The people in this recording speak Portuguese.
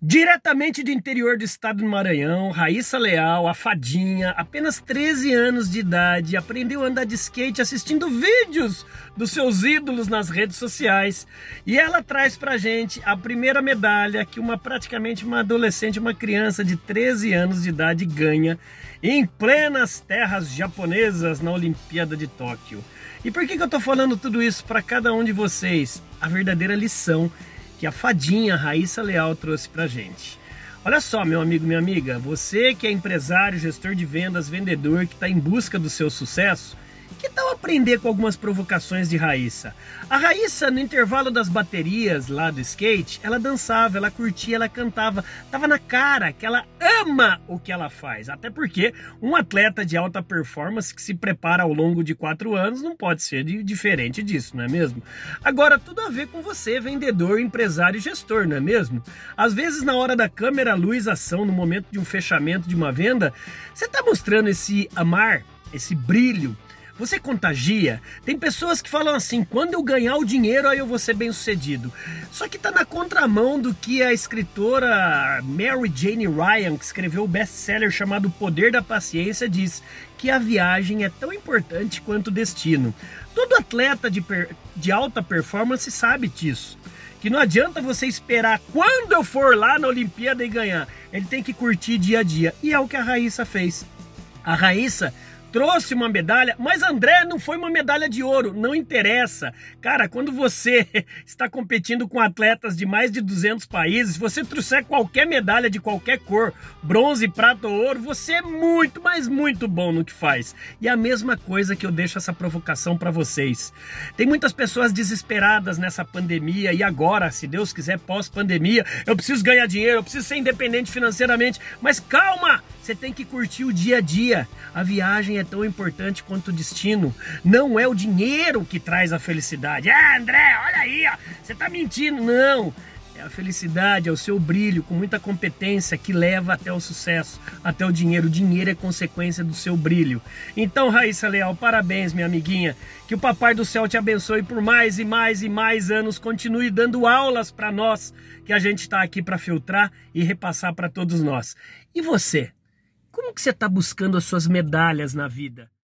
Diretamente do interior do estado do Maranhão, Raíssa Leal, a fadinha, apenas 13 anos de idade, aprendeu a andar de skate assistindo vídeos dos seus ídolos nas redes sociais. E ela traz pra gente a primeira medalha que uma praticamente uma adolescente, uma criança de 13 anos de idade ganha em plenas terras japonesas na Olimpíada de Tóquio. E por que, que eu tô falando tudo isso para cada um de vocês? A verdadeira lição que a fadinha Raíssa Leal trouxe pra gente. Olha só, meu amigo, minha amiga, você que é empresário, gestor de vendas, vendedor, que está em busca do seu sucesso, que tal aprender com algumas provocações de Raíssa? A Raíssa, no intervalo das baterias lá do skate, ela dançava, ela curtia, ela cantava. Tava na cara que ela ama o que ela faz. Até porque um atleta de alta performance que se prepara ao longo de quatro anos não pode ser diferente disso, não é mesmo? Agora, tudo a ver com você, vendedor, empresário e gestor, não é mesmo? Às vezes, na hora da câmera, luz, ação, no momento de um fechamento de uma venda, você está mostrando esse amar, esse brilho, você contagia? Tem pessoas que falam assim: quando eu ganhar o dinheiro, aí eu vou ser bem sucedido. Só que está na contramão do que a escritora Mary Jane Ryan, que escreveu o best-seller chamado O Poder da Paciência, diz que a viagem é tão importante quanto o destino. Todo atleta de, de alta performance sabe disso que não adianta você esperar quando eu for lá na Olimpíada e ganhar. Ele tem que curtir dia a dia. E é o que a Raíssa fez. A Raíssa trouxe uma medalha, mas André não foi uma medalha de ouro, não interessa. Cara, quando você está competindo com atletas de mais de 200 países, se você trouxer qualquer medalha de qualquer cor, bronze, prata ou ouro, você é muito, mas muito bom no que faz. E a mesma coisa que eu deixo essa provocação para vocês. Tem muitas pessoas desesperadas nessa pandemia e agora, se Deus quiser, pós-pandemia, eu preciso ganhar dinheiro, eu preciso ser independente financeiramente, mas calma! Você tem que curtir o dia a dia. A viagem é tão importante quanto o destino. Não é o dinheiro que traz a felicidade. Ah, André, olha aí, ó, você tá mentindo. Não. É a felicidade, é o seu brilho com muita competência que leva até o sucesso, até o dinheiro. O dinheiro é consequência do seu brilho. Então, Raíssa Leal, parabéns, minha amiguinha. Que o Papai do Céu te abençoe por mais e mais e mais anos. Continue dando aulas para nós, que a gente está aqui para filtrar e repassar para todos nós. E você? Como que você está buscando as suas medalhas na vida?